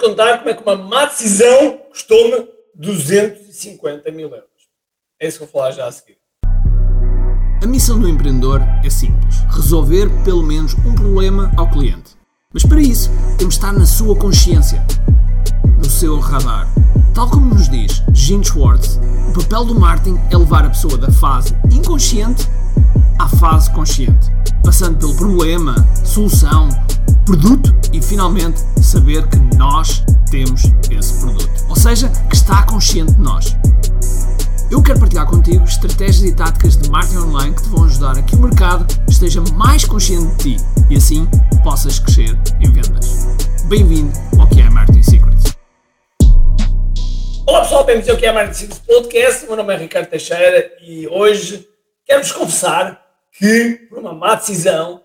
contar como é que uma má decisão custou-me 250 mil euros. É isso que eu vou falar já a seguir. A missão do empreendedor é simples: resolver pelo menos um problema ao cliente. Mas para isso, temos de estar na sua consciência, no seu radar. Tal como nos diz Gene Schwartz, o papel do marketing é levar a pessoa da fase inconsciente à fase consciente, passando pelo problema, solução, produto e finalmente saber que nós temos esse produto. Ou seja, que está consciente de nós. Eu quero partilhar contigo estratégias e táticas de marketing online que te vão ajudar a que o mercado esteja mais consciente de ti e assim possas crescer em vendas. Bem-vindo ao que é Marketing Secrets. Olá pessoal, bem-vindos ao que é Marketing Secrets Podcast. Meu nome é Ricardo Teixeira e hoje quero-vos confessar que, por uma má decisão,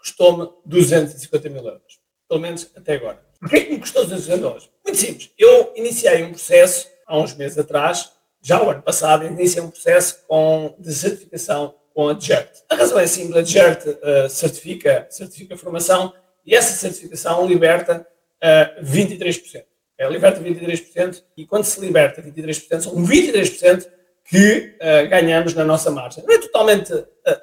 custou-me 250 mil euros. Pelo menos até agora. Porquê que me custou 250 euros? Muito simples. Eu iniciei um processo há uns meses atrás já o ano passado, iniciei um processo com, de certificação com a DGERT. A razão é simples, a DGERT uh, certifica, certifica a formação e essa certificação liberta uh, 23%. É, liberta 23% e quando se liberta 23%, são 23% que uh, ganhamos na nossa margem. Não é totalmente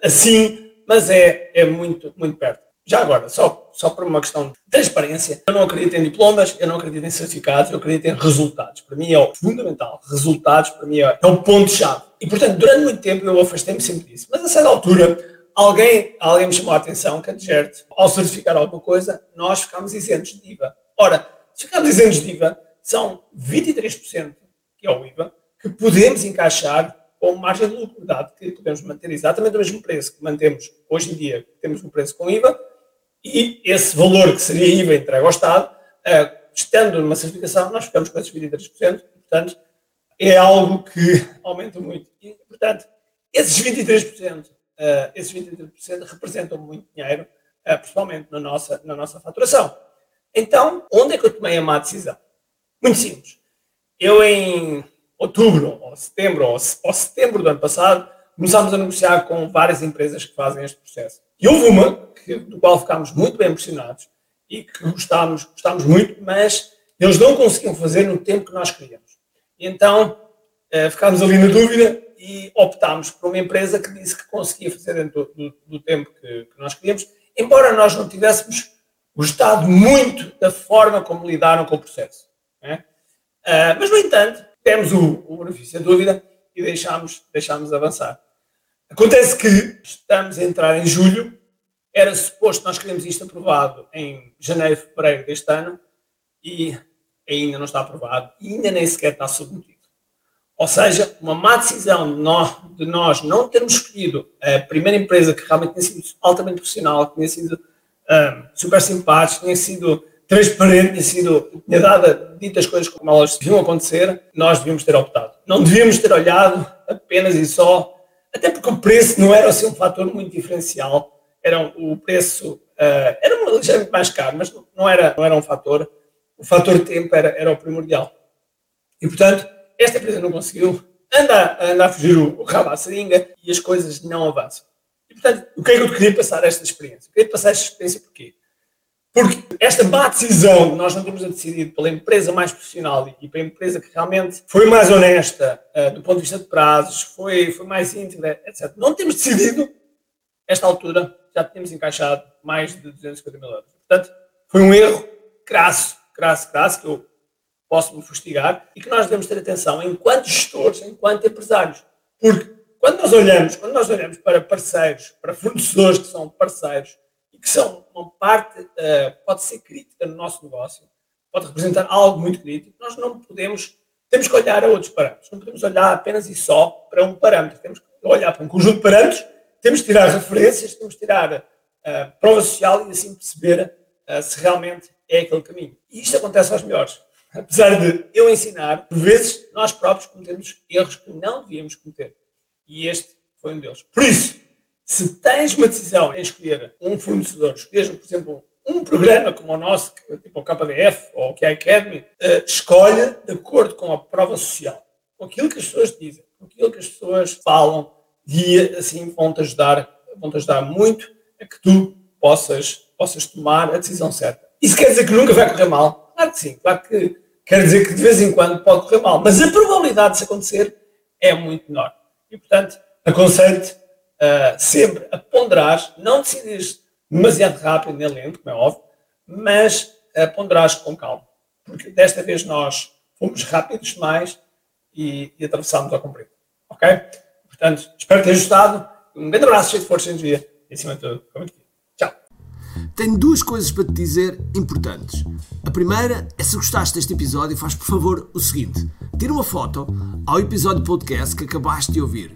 assim, mas é, é muito, muito perto. Já agora, só, só por uma questão de transparência, eu não acredito em diplomas, eu não acredito em certificados, eu acredito em resultados. Para mim é o fundamental. Resultados, para mim, é, é o ponto-chave. E, portanto, durante muito tempo eu afastei-me sempre disso. Mas, a certa altura, alguém, alguém me chamou a atenção que a DGERT, ao certificar alguma coisa, nós ficamos isentos de IVA. Ora, se ficamos isentos de IVA, são 23%, que é o IVA, que podemos encaixar com margem de lucro, dado que podemos manter exatamente o mesmo preço que mantemos hoje em dia, temos um preço com IVA, e esse valor que seria IVA entregue ao Estado, uh, estando numa certificação, nós ficamos com esses 23%, portanto, é algo que aumenta muito. E, portanto, esses 23%, uh, eh, esses 23% representam muito dinheiro, uh, principalmente na nossa, na nossa faturação. Então, onde é que eu tomei a má decisão? Muito simples. Eu, em outubro, ou setembro, ou, ou setembro do ano passado, começámos a negociar com várias empresas que fazem este processo. E houve uma que, do qual ficámos muito bem impressionados e que gostámos, gostámos muito, mas eles não conseguiam fazer no tempo que nós queríamos. E então uh, ficámos ali na dúvida e optámos por uma empresa que disse que conseguia fazer dentro do, do tempo que, que, nós queríamos, embora nós não tivéssemos gostado muito da forma como lidaram com o processo. Uh, mas, no entanto, temos o, o benefício da dúvida e deixámos, deixámos avançar. Acontece que estamos a entrar em julho era suposto nós queremos isto aprovado em janeiro, fevereiro deste ano e ainda não está aprovado e ainda nem sequer está submetido. Ou seja, uma má decisão de nós, de nós não termos escolhido a primeira empresa que realmente tinha sido altamente profissional, que tinha sido um, super simpática, tinha sido transparente, sido tinha dado ditas coisas como elas deviam acontecer, nós devíamos ter optado. Não devíamos ter olhado apenas e só, até porque o preço não era assim um fator muito diferencial era o preço uh, era ligeiramente mais caro, mas não era, não era um fator. O fator tempo era, era o primordial. E, portanto, esta empresa não conseguiu, anda, anda a fugir o, o rabo à seringa e as coisas não avançam. E, portanto, o que é que eu queria passar esta experiência? Eu queria passar esta experiência porquê? Porque esta má decisão, nós não temos a decidir pela empresa mais profissional e pela empresa que realmente foi mais honesta uh, do ponto de vista de prazos, foi, foi mais íntegra, etc. Não temos decidido, esta altura, já tínhamos encaixado mais de 250 mil euros. Portanto, foi um erro crasso, crasso, crasso, que eu posso me fustigar e que nós devemos ter atenção enquanto gestores, enquanto empresários. Porque quando nós olhamos, quando nós olhamos para parceiros, para fornecedores que são parceiros e que são uma parte, uh, pode ser crítica no nosso negócio, pode representar algo muito crítico, nós não podemos, temos que olhar a outros parâmetros. Não podemos olhar apenas e só para um parâmetro. Temos que olhar para um conjunto de parâmetros temos que tirar referências, temos que tirar uh, prova social e assim perceber uh, se realmente é aquele caminho. E isto acontece aos melhores. Apesar de eu ensinar, por vezes nós próprios cometemos erros que não devíamos cometer. E este foi um deles. Por isso, se tens uma decisão em escolher um fornecedor, escolheres, por exemplo, um programa como o nosso, tipo o KDF ou o QI Academy, uh, escolhe de acordo com a prova social, com aquilo que as pessoas dizem, com aquilo que as pessoas falam, e assim vão-te ajudar, vão -te ajudar muito a que tu possas, possas tomar a decisão certa. Isso quer dizer que nunca vai correr mal? Claro que sim, claro que quer dizer que de vez em quando pode correr mal, mas a probabilidade de isso acontecer é muito menor. E, portanto, aconselho-te uh, sempre a ponderar, não decidir demasiado rápido nem lento, como é óbvio, mas a ponderar com calma. Porque desta vez nós fomos rápidos demais e, e atravessámos ao comprido. Ok? Portanto, espero ter ajustado. Um grande abraço, cheio de força e energia. E acima de tudo, muito Tchau. Tenho duas coisas para te dizer importantes. A primeira é se gostaste deste episódio, faz por favor o seguinte: tira uma foto ao episódio podcast que acabaste de ouvir,